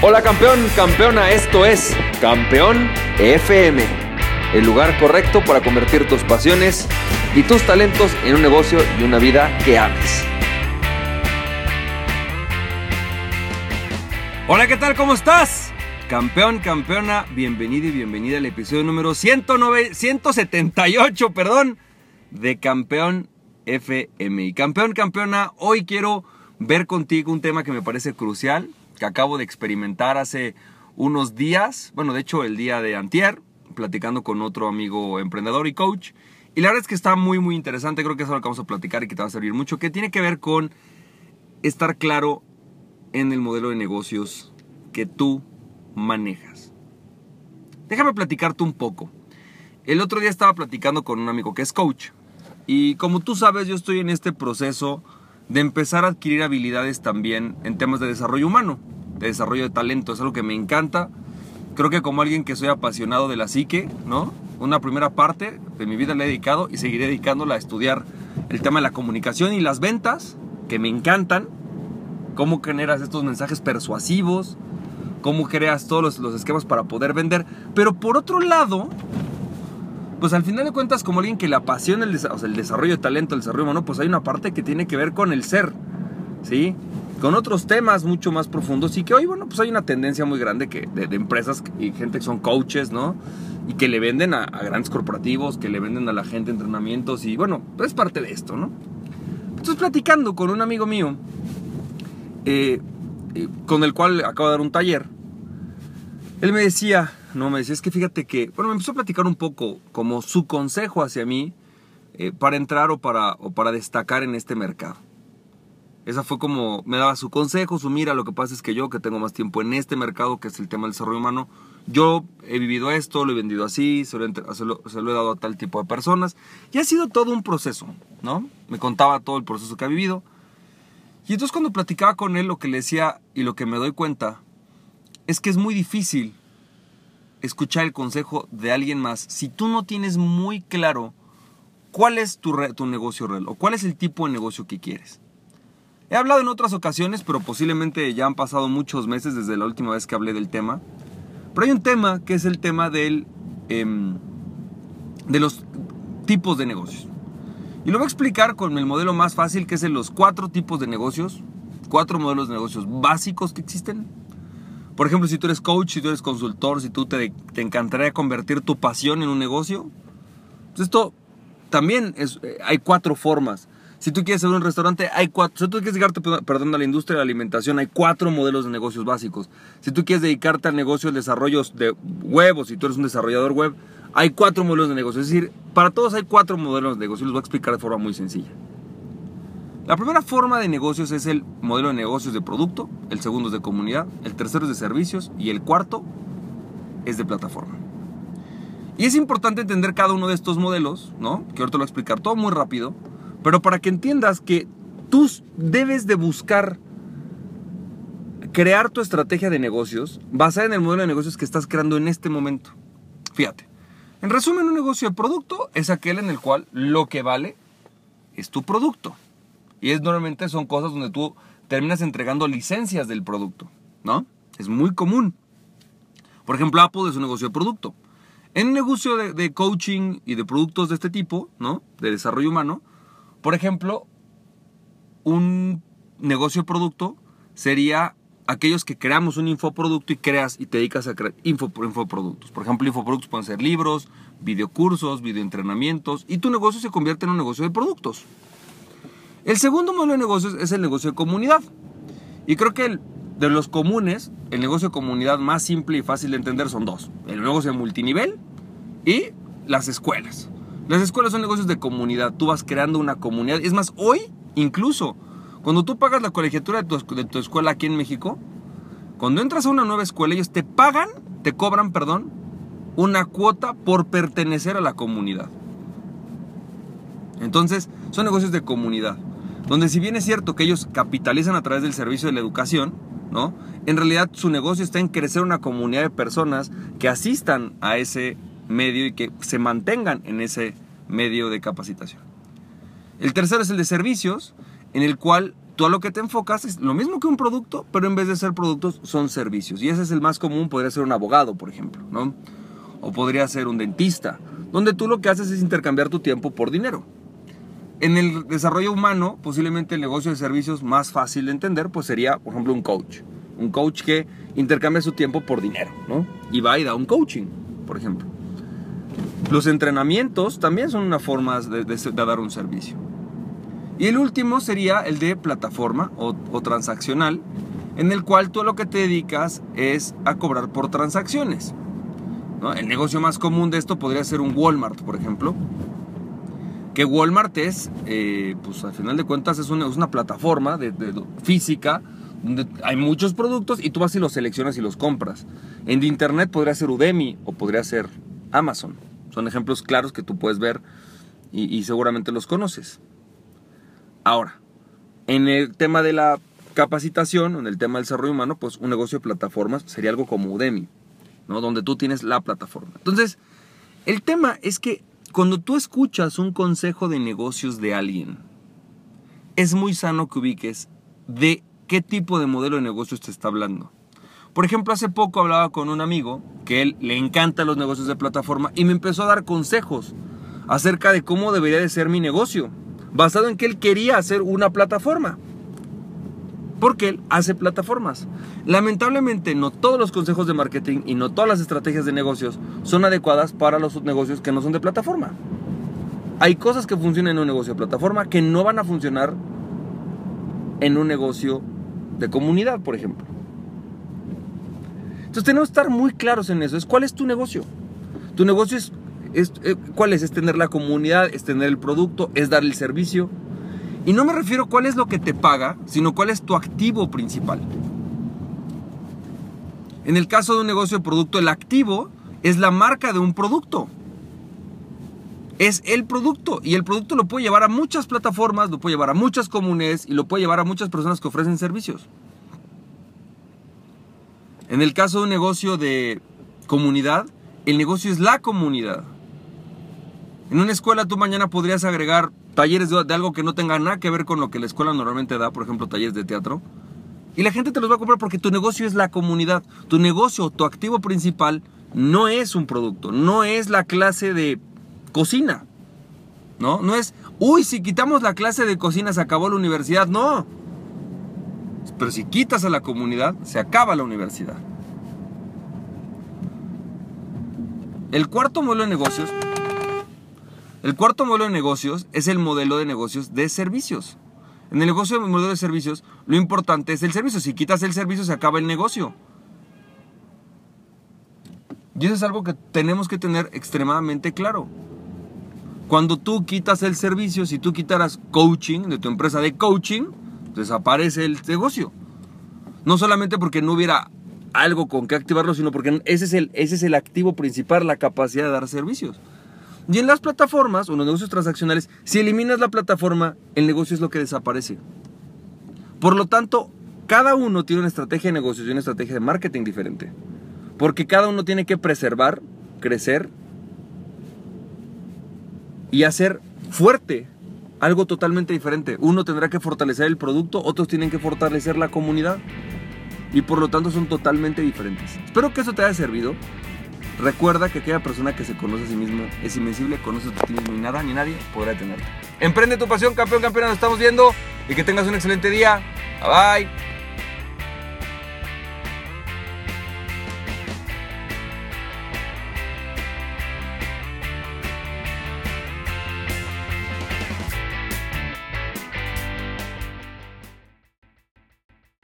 Hola campeón, campeona, esto es Campeón FM, el lugar correcto para convertir tus pasiones y tus talentos en un negocio y una vida que ames. Hola, ¿qué tal? ¿Cómo estás? Campeón, campeona, bienvenido y bienvenida al episodio número 109, 178, perdón, de Campeón FM. Y campeón, campeona, hoy quiero ver contigo un tema que me parece crucial, que acabo de experimentar hace unos días, bueno, de hecho el día de antier, platicando con otro amigo emprendedor y coach. Y la verdad es que está muy, muy interesante, creo que es algo que vamos a platicar y que te va a servir mucho, que tiene que ver con estar claro en el modelo de negocios que tú manejas. Déjame platicarte un poco. El otro día estaba platicando con un amigo que es coach. Y como tú sabes, yo estoy en este proceso de empezar a adquirir habilidades también en temas de desarrollo humano, de desarrollo de talento. Es algo que me encanta. Creo que como alguien que soy apasionado de la psique, ¿no? Una primera parte de mi vida le he dedicado y seguiré dedicándola a estudiar el tema de la comunicación y las ventas, que me encantan. Cómo generas estos mensajes persuasivos, cómo creas todos los, los esquemas para poder vender. Pero por otro lado, pues al final de cuentas, como alguien que le apasiona el, el desarrollo de talento, el desarrollo humano, pues hay una parte que tiene que ver con el ser, ¿sí? Con otros temas mucho más profundos y que hoy, bueno, pues hay una tendencia muy grande que, de, empresas y gente que son coaches, ¿no? Y que le venden a, grandes corporativos, que le venden a la gente entrenamientos y, bueno, es parte de esto, ¿no? Entonces, platicando con un amigo mío, eh, eh, con el cual acabo de dar un taller, él me decía, no, me decía, es que fíjate que, bueno, me empezó a platicar un poco como su consejo hacia mí eh, para entrar o para, para destacar en este mercado. Esa fue como, me daba su consejo, su mira, lo que pasa es que yo que tengo más tiempo en este mercado, que es el tema del desarrollo humano, yo he vivido esto, lo he vendido así, se lo, se lo he dado a tal tipo de personas, y ha sido todo un proceso, ¿no? Me contaba todo el proceso que ha vivido. Y entonces cuando platicaba con él, lo que le decía y lo que me doy cuenta, es que es muy difícil escuchar el consejo de alguien más si tú no tienes muy claro cuál es tu, tu negocio real o cuál es el tipo de negocio que quieres. He hablado en otras ocasiones, pero posiblemente ya han pasado muchos meses desde la última vez que hablé del tema. Pero hay un tema que es el tema del, em, de los tipos de negocios. Y lo voy a explicar con el modelo más fácil, que es en los cuatro tipos de negocios, cuatro modelos de negocios básicos que existen por ejemplo, si tú eres coach, si tú eres consultor, si tú te, te encantaría convertir tu pasión en un negocio, pues esto también es, eh, hay cuatro formas. Si tú quieres hacer un restaurante, hay cuatro. Si tú quieres dedicarte, perdón, a la industria de la alimentación, hay cuatro modelos de negocios básicos. Si tú quieres dedicarte al negocio de desarrollo de web o si tú eres un desarrollador web, hay cuatro modelos de negocio. Es decir, para todos hay cuatro modelos de negocio. Los voy a explicar de forma muy sencilla. La primera forma de negocios es el modelo de negocios de producto, el segundo es de comunidad, el tercero es de servicios y el cuarto es de plataforma. Y es importante entender cada uno de estos modelos, ¿no? Que ahorita lo voy a explicar todo muy rápido, pero para que entiendas que tú debes de buscar crear tu estrategia de negocios basada en el modelo de negocios que estás creando en este momento. Fíjate. En resumen, un negocio de producto es aquel en el cual lo que vale es tu producto. Y es normalmente son cosas donde tú terminas entregando licencias del producto, ¿no? Es muy común. Por ejemplo, Apple es un negocio de producto. En un negocio de, coaching y de productos de este tipo, ¿no? De desarrollo humano, por ejemplo, un negocio de producto sería aquellos que creamos un infoproducto y creas y te dedicas a crear info, infoproductos. Por ejemplo, infoproductos pueden ser libros, videocursos, videoentrenamientos y tu negocio se convierte en un negocio de productos. El segundo modelo de negocios es el negocio de comunidad. Y creo que de los comunes, el negocio de comunidad más simple y fácil de entender son dos. El negocio de multinivel y las escuelas. Las escuelas son negocios de comunidad. Tú vas creando una comunidad. Es más, hoy incluso, cuando tú pagas la colegiatura de tu, de tu escuela aquí en México, cuando entras a una nueva escuela, ellos te pagan, te cobran, perdón, una cuota por pertenecer a la comunidad. Entonces, son negocios de comunidad donde si bien es cierto que ellos capitalizan a través del servicio de la educación, ¿no? En realidad su negocio está en crecer una comunidad de personas que asistan a ese medio y que se mantengan en ese medio de capacitación. El tercero es el de servicios, en el cual tú a lo que te enfocas es lo mismo que un producto, pero en vez de ser productos son servicios. Y ese es el más común, podría ser un abogado, por ejemplo, ¿no? O podría ser un dentista, donde tú lo que haces es intercambiar tu tiempo por dinero. En el desarrollo humano, posiblemente el negocio de servicios más fácil de entender, pues sería, por ejemplo, un coach. Un coach que intercambia su tiempo por dinero, ¿no? Y va y da un coaching, por ejemplo. Los entrenamientos también son una forma de, dar un servicio. Y el último sería el de plataforma o, transaccional, en el cual tú lo que te dedicas es a cobrar por transacciones. El negocio más común de esto podría ser un Walmart, por ejemplo. Que Walmart es, eh, pues al final de cuentas, es una, plataforma de, física donde hay muchos productos y tú vas y los seleccionas y los compras. En internet podría ser Udemy o podría ser Amazon. Son ejemplos claros que tú puedes ver y, seguramente los conoces. Ahora, en el tema de la capacitación, en el tema del desarrollo humano, pues un negocio de plataformas sería algo como Udemy, ¿no? Donde tú tienes la plataforma. Entonces, el tema es que cuando tú escuchas un consejo de negocios de alguien, es muy sano que ubiques de qué tipo de modelo de negocios te está hablando. Por ejemplo, hace poco hablaba con un amigo que él le encanta los negocios de plataforma y me empezó a dar consejos acerca de cómo debería de ser mi negocio, basado en que él quería hacer una plataforma. Porque él hace plataformas. Lamentablemente no todos los consejos de marketing y no todas las estrategias de negocios son adecuadas para los negocios que no son de plataforma. Hay cosas que funcionan en un negocio de plataforma que no van a funcionar en un negocio de comunidad, por ejemplo. Entonces tenemos que estar muy claros en eso. Es cuál es tu negocio. Tu negocio es, eh, cuál es, es tener la comunidad, es tener el producto, es dar el servicio. Y no me refiero a cuál es lo que te paga, sino cuál es tu activo principal. En el caso de un negocio de producto, el activo es la marca de un producto. Es el producto. Y el producto lo puede llevar a muchas plataformas, lo puede llevar a muchas comunidades y lo puede llevar a muchas personas que ofrecen servicios. En el caso de un negocio de comunidad, el negocio es la comunidad. En una escuela tú mañana podrías agregar talleres de, algo que no tenga nada que ver con lo que la escuela normalmente da, por ejemplo, talleres de teatro. Y la gente te los va a comprar porque tu negocio es la comunidad. Tu negocio, tu activo principal, no es un producto, no es la clase de cocina. ¿No? No es, uy, si quitamos la clase de cocina se acabó la universidad. No, pero si quitas a la comunidad, se acaba la universidad. El cuarto modelo de negocios, el cuarto modelo de negocios es el modelo de negocios de servicios. En el negocio de modelo de servicios, lo importante es el servicio. Si quitas el servicio, se acaba el negocio. Y eso es algo que tenemos que tener extremadamente claro. Cuando tú quitas el servicio, si tú quitaras coaching de tu empresa de coaching, desaparece el negocio. No solamente porque no hubiera algo con que activarlo, sino porque ese es el, ese es el activo principal, la capacidad de dar servicios. Y en las plataformas o en los negocios transaccionales, si eliminas la plataforma, el negocio es lo que desaparece. Por lo tanto, cada uno tiene una estrategia de negocios y una estrategia de marketing diferente. Porque cada uno tiene que preservar, crecer y hacer fuerte algo totalmente diferente. Uno tendrá que fortalecer el producto, otros tienen que fortalecer la comunidad. Y por lo tanto son totalmente diferentes. Espero que eso te haya servido. Recuerda que aquella persona que se conoce a sí mismo es invencible, conoce a ti mismo y nada ni nadie podrá detenerte. Emprende tu pasión, campeón, campeona, nos estamos viendo y que tengas un excelente día. Bye bye.